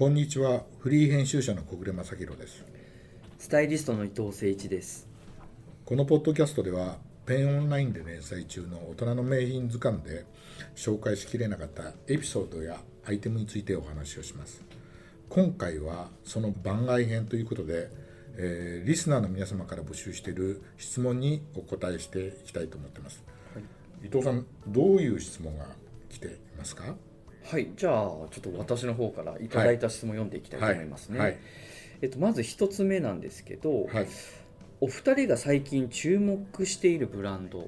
こんにちは。フリー編集者の小暮正弘です。スタイリストの伊藤誠一です。このポッドキャストではペンオンラインで連載中の大人の名品図鑑で紹介しきれなかったエピソードやアイテムについてお話をします。今回はその番外編ということで、えー、リスナーの皆様から募集している質問にお答えしていきたいと思ってます、はい、伊藤さんどういう質問が来ていますか？はいじゃあちょっと私の方からいただいた質問を読んでいきたいと思いますね、はい。はい、えっと、まず一つ目なんですけど、お二人が最近注目しているブランド、うん、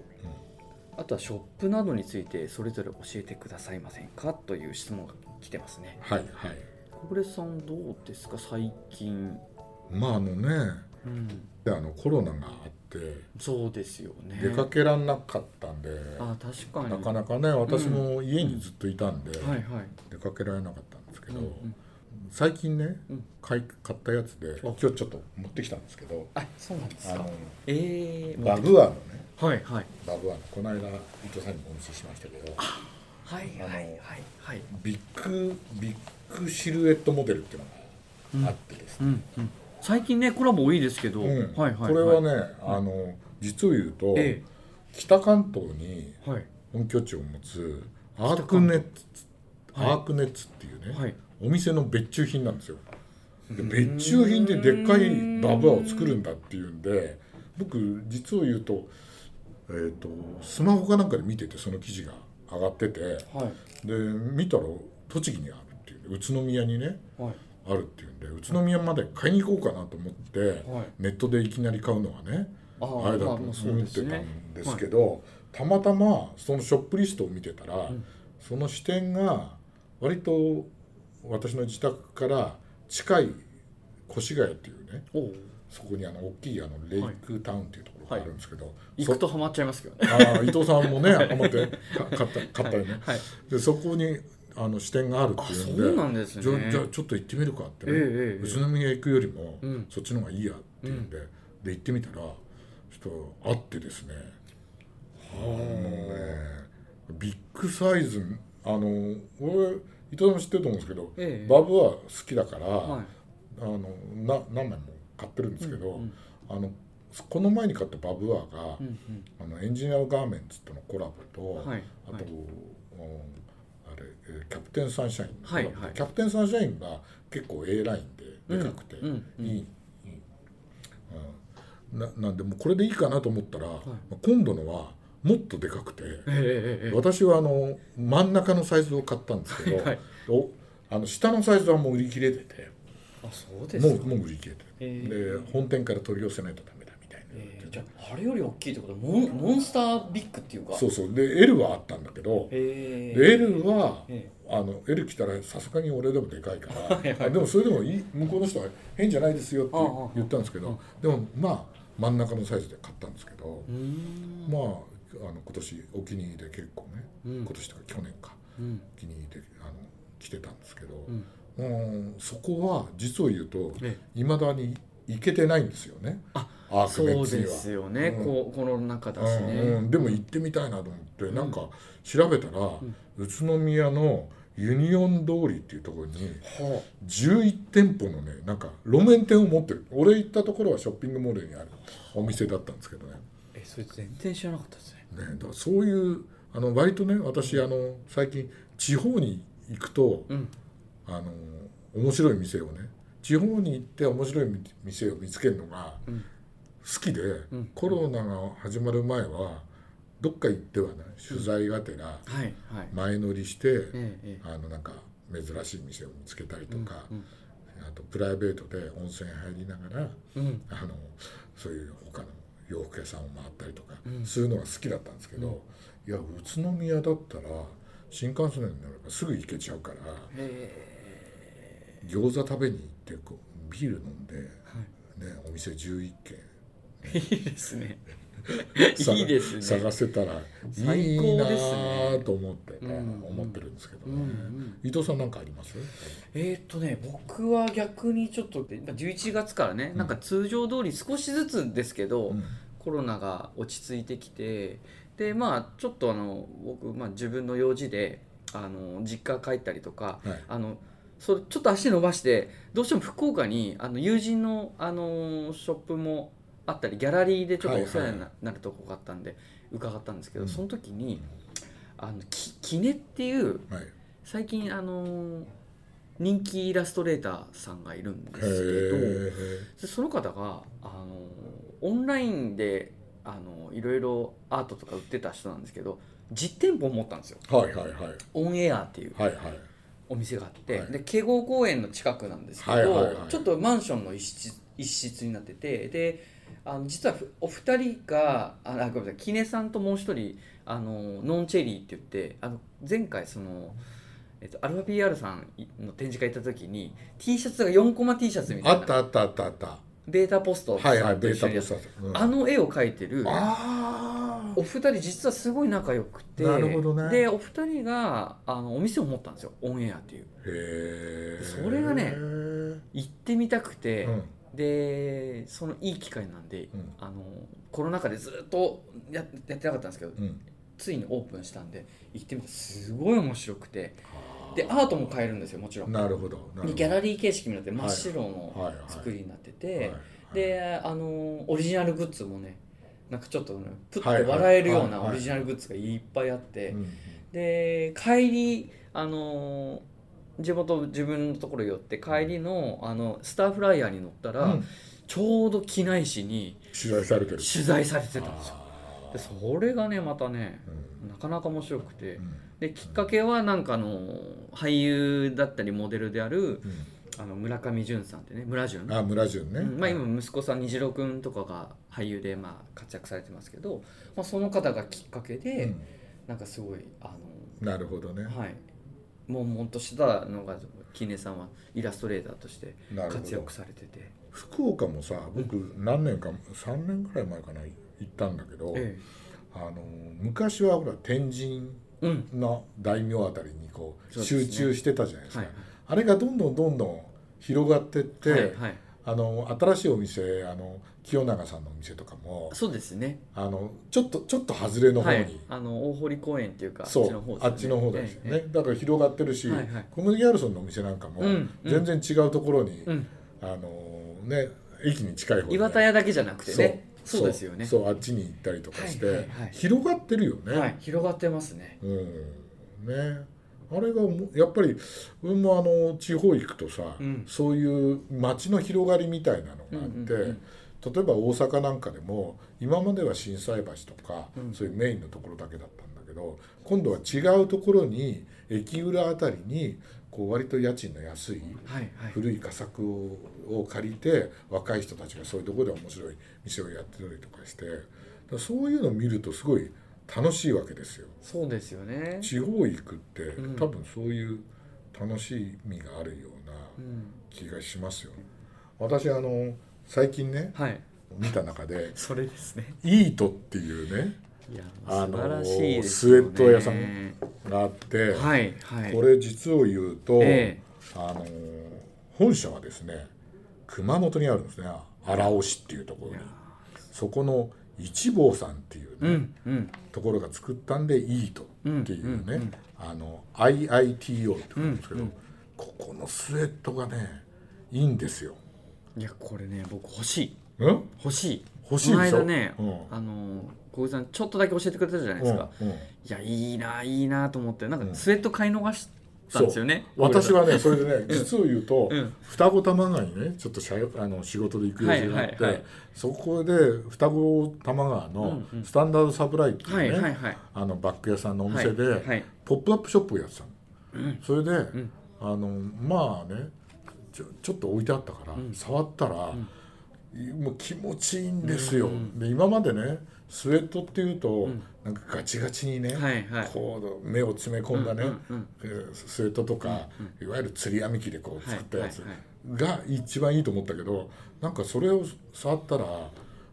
あとはショップなどについてそれぞれ教えてくださいませんかという質問が来てますね。はいはい。小暮さんどうですか？最近。まああのね、うん、あのコロナがあって。そうですよね。出かけらんなかったんで。あ確かに。なかなかね私も家にずっといたんで、うんはいはい、出かけられなかったんですけど、うんうん、最近ね、買い買ったやつで今日ちょっと持ってきたんですけどあそうなんですか。えー、バブアのねはいはい。バブアのこの間伊藤さんにもお見せしましたけどはいはいはいはい。ビッグビッグシルエットモデルっていうのがあってですね、うんうん最近ねコラボ多いですけど、うん。はいはいはい、これはね、あの実を言うと、ええ、北関東に本拠地を持つアークネッツ、はい、アークネッツっていうね、はい、お店の別注品なんですよ。で別注品ででっかいバブアを作るんだっていうんで僕実を言うと,、えーと、スマホかなんかで見ててその記事が上がってて、はい、で見たら栃木にあるっていう宇都宮にね、はいあるっていうんで宇都宮まで買いに行こうかなと思って、はい、ネットでいきなり買うのはねあれだと思ってたんですけど、たまたまそのショップリストを見てたら、うん、その支店が割と私の自宅から近い越谷っていうねそこにあの大きいあのレイクタウンっていうところがあるんですけど、はい、行くとハマっちゃいますけどね。ああ伊藤さんもねハマって買った買ったよね、はい、でそこにあの視点があるっていうんでそうなんですね、じゃあちょっと行ってみるかってね、えー、宇都宮行くよりも、うん、そっちの方がいいやっていうんで、うん、で行ってみたらちょっとあってですね。あのねビッグサイズあの俺伊藤さんも知ってると思うんですけど、えー、バブは好きだから、はい、あのな何枚も買ってるんですけど、うんうん、あのこの前に買ったバブアーが、うんうん、あのエンジニアガーメンツとのコラボと、はい、あと、はい、キャプテンサンシャイン、はいはい、キャプテンサンシャインが結構 A ラインででかくていい、うんうん、ななんでもうこれでいいかなと思ったら、はい、今度のはもっとでかくて、えー、私はあの真ん中のサイズを買ったんですけど、はい、おあの下のサイズはもう売り切れててあそうですもうもう売り切れて、えー、で本店から取り寄せないとじゃああれより大きいってことモンモンスタービッグっていうか。そうそう。で L はあったんだけど、えー、で L は、えーあの L 来たらさすがに俺でもでかいから はい、でもそれでもいい向こうの人は変じゃないですよって言ったんですけどでもまあ真ん中のサイズで買ったんですけどまああの今年お気に入りで結構ね、うん、今年とか去年か、うん、気に入りであの来てたんですけど、うん、そこは実を言うといま、だに行けてないんですよね。あアークメッツには。そうですよね、うん、ここの中だしね、うん、でも行ってみたいなと思って、うん、なんか調べたら、宇都宮のユニオン通りっていうところに11店舗のねなんか路面店を持ってる。俺行ったところはショッピングモールにあるお店だったんですけどね。えそれ全然知らなかったですね。ねだからそういうあの割とね私あの最近地方に行くと、うん、あの面白い店をね地方に行って面白い店を見つけるのが好きで、うん、コロナが始まる前はどっか行ってはね取材がてら前乗りして、あのなんか珍しい店を見つけたりとか、あとプライベートで温泉入りながら、あのそういう他の洋服屋さんを回ったりとか、するのが好きだったんですけど、いや宇都宮だったら新幹線に乗ればすぐ行けちゃうから餃子食べに行ってこうビール飲んで、ね、お店11軒。いいですね。いいですね。探せたらいいなと思ってね、思ってるんですけどね、うんうん、伊藤さん何かあります？えー、っとね僕は逆にちょっと11月からね、うん、なんか通常通り少しずつですけど、うん、コロナが落ち着いてきてでまあちょっとあの僕、まあ、自分の用事であの実家帰ったりとか、はい、あのそれちょっと足伸ばしてどうしても福岡にあの友人の、あのショップもあったりギャラリーでちょっとお世話になるとこがあったんで伺ったんですけど、その時にあのききねっていう、はい、最近あの人気イラストレーターさんがいるんですけどその方があのオンラインであのいろいろアートとか売ってた人なんですけど実店舗を持ったんですよ、はいはいはい、オンエアっていう、はいはい、お店があって、はい、で慶応公園の近くなんですけど、はいはいはい、ちょっとマンションの一室一室になっててであの実はお二人があごめんなさいキネさんともう一人あのノンチェリーって言ってあの前回その。えっと、アルファ PR さんの展示会行った時に T シャツが4コマ T シャツみたいな。あったあったあったあったベータポストはいはいベータポスト、うん、あの絵を描いてるお二人実はすごい仲良くて。なるほど、ね、でお二人があのお店を持ったんですよ。オンエアっていう。へそれがね行ってみたくて、うん、でそのいい機会なんで、うん、あのコロナ禍でずっとややってなかったんですけど、ついにオープンしたんで行ってみてすごい面白くて。でアートも買えるんですよもちろん。なるほどギャラリー形式になって真っ白の作りになってて、であのオリジナルグッズもねなんかちょっと、ね、プッと笑えるようなオリジナルグッズがいっぱいあって、で帰りあの地元自分のところ寄って帰りのあのスターフライヤーに乗ったら、うん、ちょうど機内紙に取材されてる。取材されてたんですよでそれがねまたね、うん、なかなか面白くて、うん。できっかけはなんかの俳優だったりモデルである、あの村上淳さんってね村淳。あ村淳ね、うん、まあ、今息子さん虹郎君とかが俳優でまあ活躍されてますけど、まあ、その方がきっかけで、うん、なんかすごいあのなるほどね。はい。悶々としたのがキネさんはイラストレーターとして活躍されてて。福岡もさ僕何年か、うん、3年ぐらい前かな行ったんだけど、ええ、あの昔はほら天神の大名あたりにこう集中してたじゃないですか、あれがどんどんどんどん広がってって、はいはい、あの新しいお店あの清永さんのお店とかもそうですね。あのちょっとちょっと外れの方に、はい、あの大堀公園っていうかそうあっちの方ですよね、ええ、だから広がってるし、はいはい、小麦ギャルソンのお店なんかも全然違うところに、うん、あのね駅に近い方岩田屋だけじゃなくてねそうですよね。そうあっちに行ったりとかして、はいはいはい、広がってるよね、はい、広がってますね。うん。ね。あれがやっぱり俺もあの地方行くとさ、うん、そういう街の広がりみたいなのがあって、うんうんうん。例えば大阪なんかでも今までは心斎橋とか、うん、そういうメインのところだけだったんだけど今度は違うところに駅裏あたりにこう割と家賃の安い古い佳作を借りて若い人たちがそういうところで面白い店をやってたりとかしてそういうのを見るとすごい楽しいわけですよ。そうですよね。地方行くって、うん、多分そういう楽しみがあるような気がしますよ、ね、私あの最近ね、はい、見た中で それですね。イートっていうねあのスウェット屋さんがあって、はいはい、これ実を言うと、えー、あの本社はですね熊本にあるんですね荒尾市っていうところに。そこの一坊さんっていうね、うんうん、ところが作ったんでイートっていうね、うんうんうん、あの IITO って言うんですけど、うんうん、ここのスウェットがねいいんですよ。いやこれね僕欲しい、うん、欲しい欲しいでしょ？ね、うん、あの小木さんちょっとだけ教えてくれたじゃないですか、うんうん、いやいいないいなと思ってなんかスウェット買い逃したんですよね、私はねそれでね実を言うと、双子玉川にねちょっとしゃあの仕事で行く予定があって、はいはいはい、そこで双子玉川のスタンダードサプライっていうね、はいはいはい、あのバッグ屋さんのお店で、はいはい、ポップアップショップをやってたの、うん、それで、あのまあねちょちょっと置いてあったから、触ったら、もう気持ちいいんですよ、で今までねスウェットっていうと、うん、なんかガチガチにね、はいはい、こう目を詰め込んだね、うんうんうん、スウェットとか、うんうん、いわゆる釣り網機でこう作ったやつが一番いいと思ったけどなんかそれを触ったら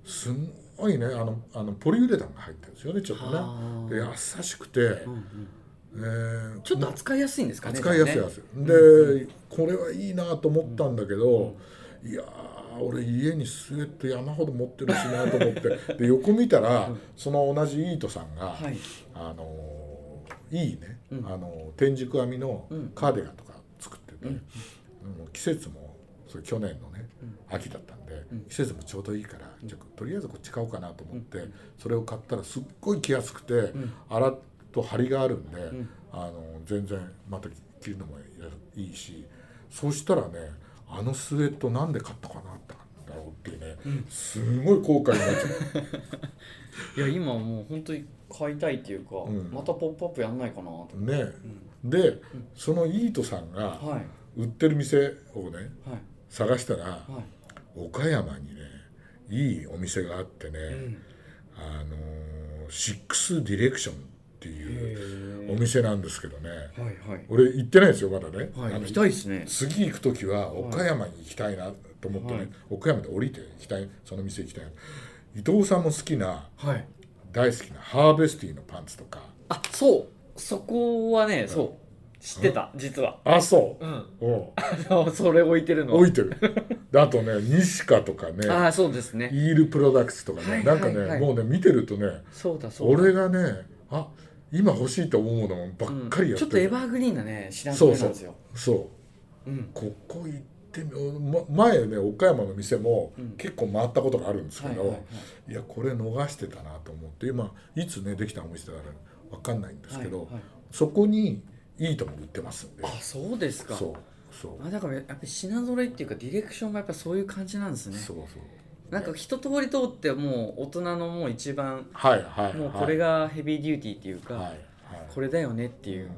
すんごいねあのあのポリウレタンが入ってるんですよねちょっとね。で優しくて、うんうん。えー、ちょっと扱いやすいんですかね扱いやすいやすい、ね、で、うんうん、これはいいなと思ったんだけど、うん、いや俺家にスウェット山ほど持ってるしなと思って。で横見たら、その同じイートさんが、はい、あのいいね、うん、あの天竺編みのカーディガンとか作ってで、もう季節もそれ去年のね、秋だったんで、季節もちょうどいいから、じゃとりあえずこっち買おうかなと思って、それを買ったらすっごい着やすくて、洗っと張りがあるんで、あの全然また着るのもいいしそしたらねあのスウェットなんで買ったかなってだろうっていうね、すごい後悔になっちゃう。いや今もう本当に買いたいっていうか、うん、また「ポップアップやんないかなとね、うん、で、そのイートさんが売ってる店をね、はい、探したら、はい、岡山にねいいお店があってね、うん、あのシックスディレクションっていうお店なんですけどね、はいはい、俺行ってないですよまだね、はい、行きたいですね。次行く時は岡山に行きたいなと思ってね、はい、岡山で降りて行きたいその店行きたい。伊藤さんも好きな、はい、大好きなハーベスティのパンツとか。あそう。そこはね、そう。知ってた、実は。あそう。うん。おそれ置いてるの。置いてる。あとね西カとかね。あそうですね。イールプロダクツとかね、はいなんかね、はい、もうね見てるとねそうだそうだ。俺がねあ今欲しいと思うものばっかりやってる、うん、ちょっとエバーグリーンなね知らないなんですよ。そうそう、う。ん、ここ行ってみ前ね岡山の店も結構回ったことがあるんですけど、いやこれ逃してたなと思って。今いつねできたお店だから分かんないんですけど、はいはい、そこにいいとも売ってますんで。あそうですか。そうそう。あだからやっぱり品揃えっていうかディレクションがやっぱそういう感じなんですね。そうそうなんか一通り通ってもう大人のもう一番、はいはい、もうこれがヘビーデューティーっていうか、はいはい、これだよねっていう、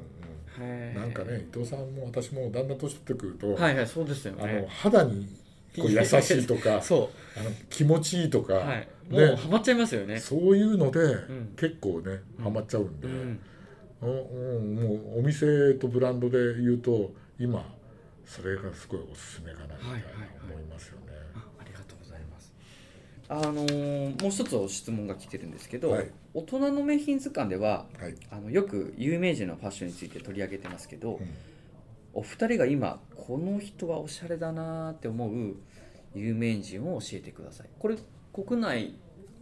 うんうん、なんかね伊藤さんも私もだんだん年取ってくるとはいはいそうですよね。あの肌にこう優しいとか そう。あの気持ちいいとか、はい、もうハマっちゃいますよね。そういうので、うん、結構ねハマっちゃうんで、うん。うん、もうお店とブランドで言うと今それがすごいおすすめかなみたいな思いますよね。はいはいはいあのー、もう一つ質問が来てるんですけど、はい、大人の名品図鑑では、はい、あのよく有名人のファッションについて取り上げてますけど、うん、お二人が今この人はおしゃれだなって思う有名人を教えてください。これ国内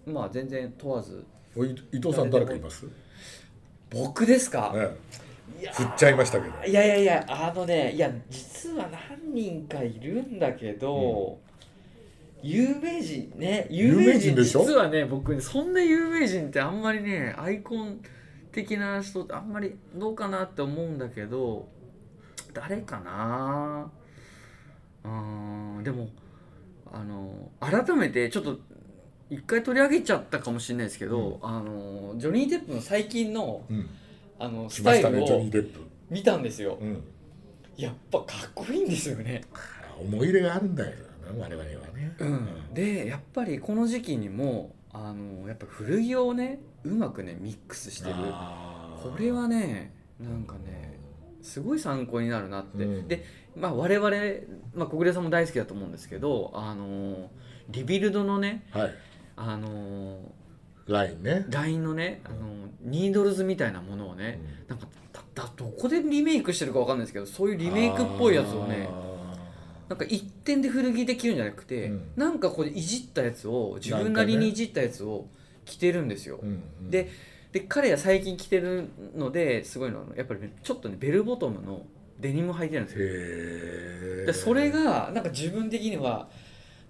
まあ全然問わず伊藤さん誰かいます？僕ですか、ね、振っちゃいましたけど。いやいやいやあのねいや実は何人かいるんだけど、うん有名人ね。有名人実はね僕そんな有名人ってあんまりねアイコン的な人ってあんまりどうかなって思うんだけど誰かな？うんでもあの改めてちょっと一回取り上げちゃったかもしれないですけど、うん、あのジョニー・デップの最近のうん、あのスタイルを見たんですよ、うん、やっぱかっこいいんですよね。思い入れがあるんだよ我々はね、うん、でやっぱりこの時期にもあのやっぱ古着をねうまくねミックスしてる。これはねなんかねすごい参考になるなって、うん、でまあ我々、まあ、小暮さんも大好きだと思うんですけどあのリビルドのね、はい、あのラインね。ラインのねあのニードルズみたいなものをね、うん、なんかだどこでリメイクしてるか分かんないですけどそういうリメイクっぽいやつをねなんか一点で古着で着るんじゃなくて、うん、なんかこういじったやつを自分なりにいじったやつを着てるんですよ。ねうんうん、でで彼は最近着てるのですごいのはやっぱり、ね、ちょっとねベルボトムのデニム履いてるんですよ。でそれがなんか自分的には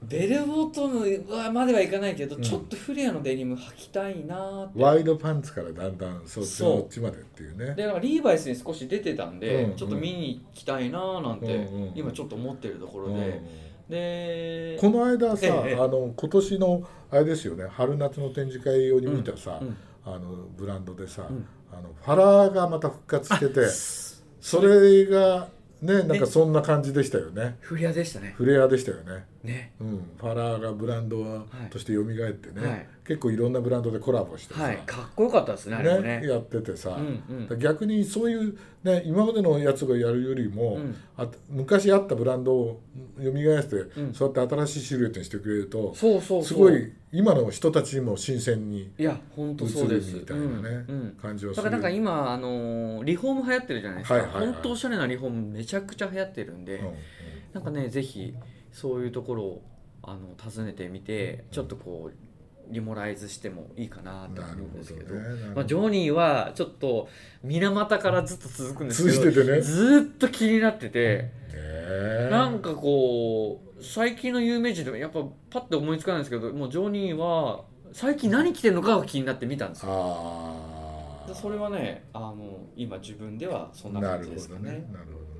ベルボトムまではいかないけど、うん、ちょっとフレアのデニム履きたいなって。ワイドパンツからだんだんそっちまでっていうね。でなんかリーバイスに少し出てたんで、うんうん、ちょっと見に行きたいななんて、うんうん、今ちょっと思ってるところで、うん。うん、でこの間さ、ええ、あの今年のあれですよね春夏の展示会用に見たさ、うんうん、あのブランドでさ、あのファラーがまた復活しててそれがねなんかそんな感じでしたよね。フレアでしたね。フレアでしたよねね、うん、ファラーがブランドとして蘇ってね、はい、結構いろんなブランドでコラボしてさ、はい、かっこよかったですねね。ねやっててさ、うんうん、逆にそういう、ね、今までのやつがやるよりも、うん、あ昔あったブランドを蘇して、うん、そうやって新しいシルエットにしてくれるとそうそうすごい今の人たちにも新鮮にいや本当そうです。みたいなね、うん。うん、感じはするだからなんか今、あのー、リフォーム流行ってるじゃないですか、はいはいはい、本当おしゃれなリフォームめちゃくちゃ流行ってるんで、うんうん、なんかねぜひそういうところをあの訪ねてみてちょっとこうリモライズしてもいいかなと思うんですけど、ね、まあ、ジョニーはちょっと水俣からずっと続くんですけど、ね、ずっと気になってて。なんかこう最近の有名人でもやっぱパッと思いつかないんですけどもうジョニーは最近何着てるのかが気になって見たんですよ。あそれはねあの今自分ではそんな感じですかねなるほどね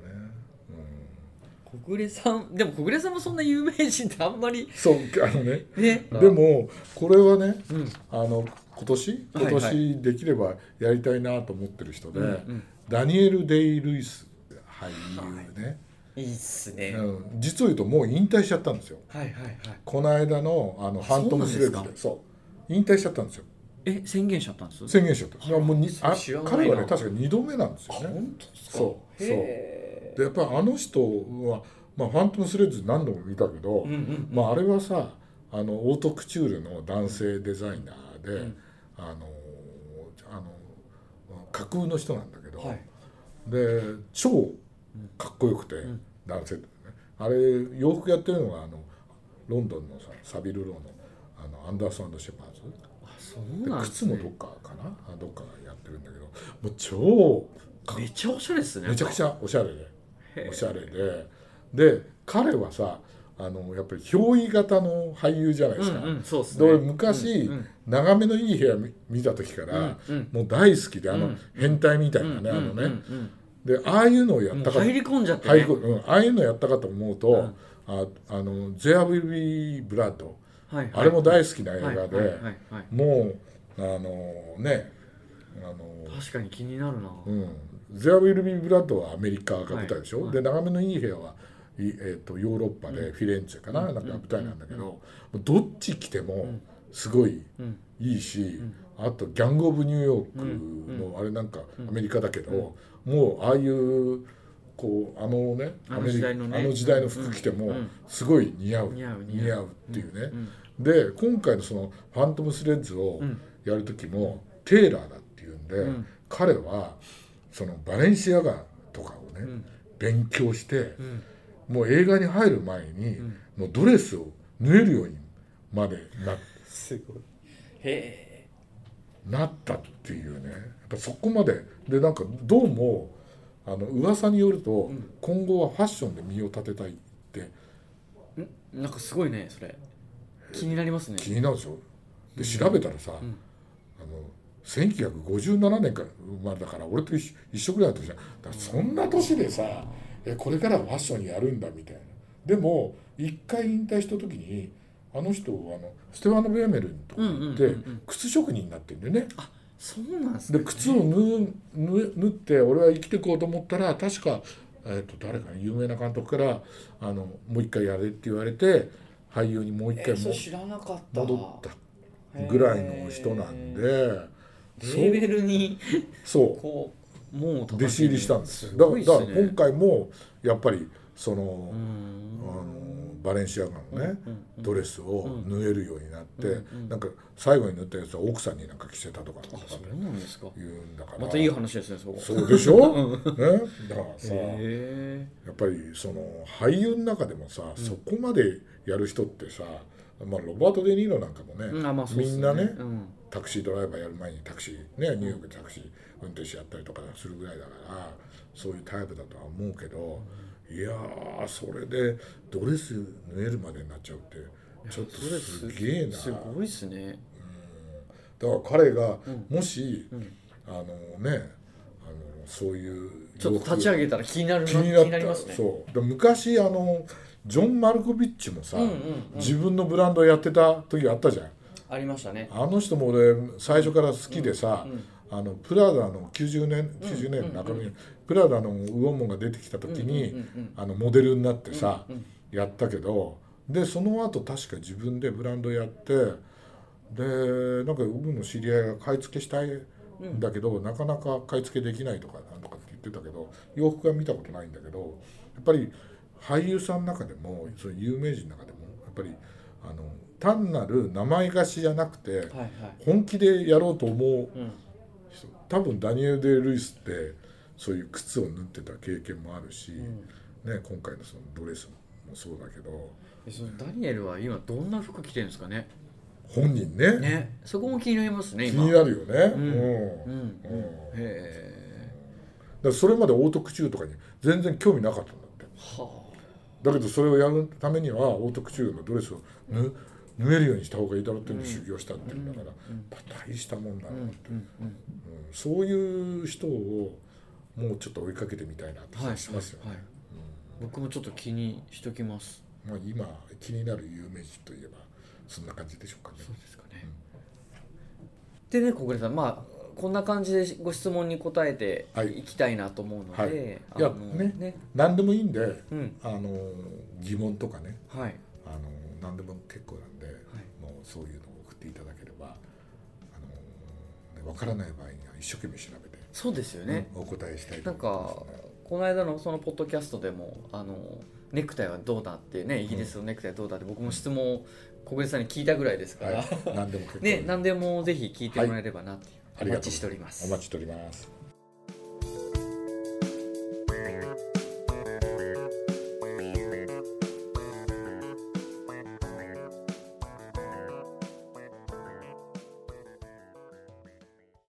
小暮さんでも小暮さんもそんな有名人ってあんまりそうあのねね。でもこれはね、うん、あの今年？今年できればやりたいなと思ってる人で、はいはい、ダニエル・デイ・ルイス俳優ね、い。いっすね、うん、実を言うともう引退しちゃったんですよ。はいはいはい。この間のあのファントムスレッズでそう。引退しちゃったんですよ。え宣言しちゃったんです？宣言しちゃった。いやもうにあ彼はね確か2度目なんですよね。本当ですか？そう。そうでやっぱりあの人は、まあ、ファントムスレッズ何度も見たけど、うんうんうん、まあ、あれはさあのオートクチュールの男性デザイナーで、うん、あのあの架空の人なんだけど、はい、で超かっこよくて、うん、男性ね。あれ洋服やってるのがあのロンドンのさサビルローのあのアンダーソンシェパーズ。あそうなん、ね、靴もどっかかな？どっかがやってるんだけどもう超めっちゃおしゃれですね。めちゃくちゃおしゃれでおしゃれで。で彼はさあのやっぱり憑依型の俳優じゃないですか。うんうんそうすね、昔、うんうん、眺めのいい部屋見た時から、うんうん、もう大好きであの、変態みたいなね、あのね、でああいうのをやったか入り込んじゃって、ね、うん、ああいうのやったかと思うと、うん、ああの「There Will Be Blood」はいはい、あれも大好きな映画で、もうあのねあの確かに気になるな「うん、There Will Be Blood」はアメリカが舞台でしょ、はい、で眺めのいい部屋は、えーと、ヨーロッパでフィレンツェかな,、なんか舞台なんだけど、どっち来てもすごいいいし、あと「ギャング・オブ・ニューヨーク」のあれなんかアメリカだけど、もうああいうこうあのねあの時代の、ね、あの時代の服着てもすごい似合う、似合う似合う。っていうね、で今回のその「ファントム・スレッズ」をやる時も、テイラーだっていうんで、彼はそのバレンシアガとかをね、勉強して、もう映画に入る前に、もうドレスを縫えるようにまでなすごい。へえ。なったっていうね。やっぱそこまで。でなんかどうもあの噂によると、うん、今後はファッションで身を立てたいって。ん？なんかすごいねそれ。気になりますね。気になるでしょ。で調べたらさ、うん、あの1957年から生まれたから俺と一緒ぐらいの年じゃん。だそんな年でさえこれからファッションやるんだみたいな。でも一回引退した時にあの人あのステファノ・ベーメルンとか行って靴職人になってるんだよね。あそうなんですね、で靴を縫縫って俺は生きていこうと思ったら確か、えー、と誰か有名な監督からあのもう一回やれって言われて俳優にもう一回も、戻ったぐらいの人なんで。レベルにそう。もう弟子入りしたんですだから、だから今回もやっぱりそのあのバレンシアガのね、ドレスを縫えるようになって、なんか最後に縫ったやつは奥さんになんか着せたとかとかそうなんですか。言うんだから。またいい話ですねそそうでしょ、ね、だからさやっぱりその俳優の中でもさ、そこまでやる人ってさ、まあ、ロバート・デ・ニーロなんかもね,、みんなね、タクシードライバーやる前にタクシーねニューヨークでタクシー運転手やったりとかするぐらいだからそういうタイプだとは思うけど。いやそれでドレス縫えるまでになっちゃうってちょっとすげえな。すごいっすね、うん、だから彼がもし、うん、あのねあのそういうちょっと立ち上げたら気になる気になりますね。そう。で昔あのジョン・マルコビッチもさ、うんうんうん、自分のブランドやってた時あったじゃん。ありましたね。あの人も俺最初から好きでさ、うんうん。あのプラダの90年90年中身、プラダのウオモンが出てきた時に、あのモデルになってさ、やったけどでその後確か自分でブランドやってでなんか僕の知り合いが買い付けしたいんだけど、なかなか買い付けできないとかなんとかって言ってたけど洋服は見たことないんだけどやっぱり俳優さんの中でもその有名人の中でもやっぱりあの単なる名前貸しじゃなくて、本気でやろうと思う多分ダニエル・デ・ルイスってそういう靴を縫ってた経験もあるし、うん、ね、今回のそのドレスもそうだけど。そのダニエルは今どんな服着てるんですかね？本人ね。ね。そこも気になりますね気になるよね。うん、うん。うん、へえそれまでオートクチューとかに全然興味なかったんだって。はあだけどそれをやるためにはオートクチュールのドレスを縫縫えるようにした方がいいだろうって修行したっていうんだから、大したもんだなって、うんそういう人をもうちょっと追いかけてみたいなって気がしますよね、はいはい。僕もちょっと気にしときます。まあ今気になる有名人といえばそんな感じでしょうかね。そうですかね、でね小暮さんまあこんな感じでご質問に答えてい。きたいなと思うので、はい、いやねね。何でもいいんで、うん、あの疑問とかね、はい、あの何でも結構なんで、はい、もうそういうのを送っていただければあの、ね、分からない場合には一生懸命調べてそうですよね、うん、お答えしたいね、なんかこの間のそのポッドキャストでもあのネクタイはどうだってねイギリスのネクタイはどうだって僕も質問小暮さんに聞いたぐらいですから、はい、何でも ね何でもぜひ聞いてもらえればなっていう、はい、お待ちしております。お待ちしております。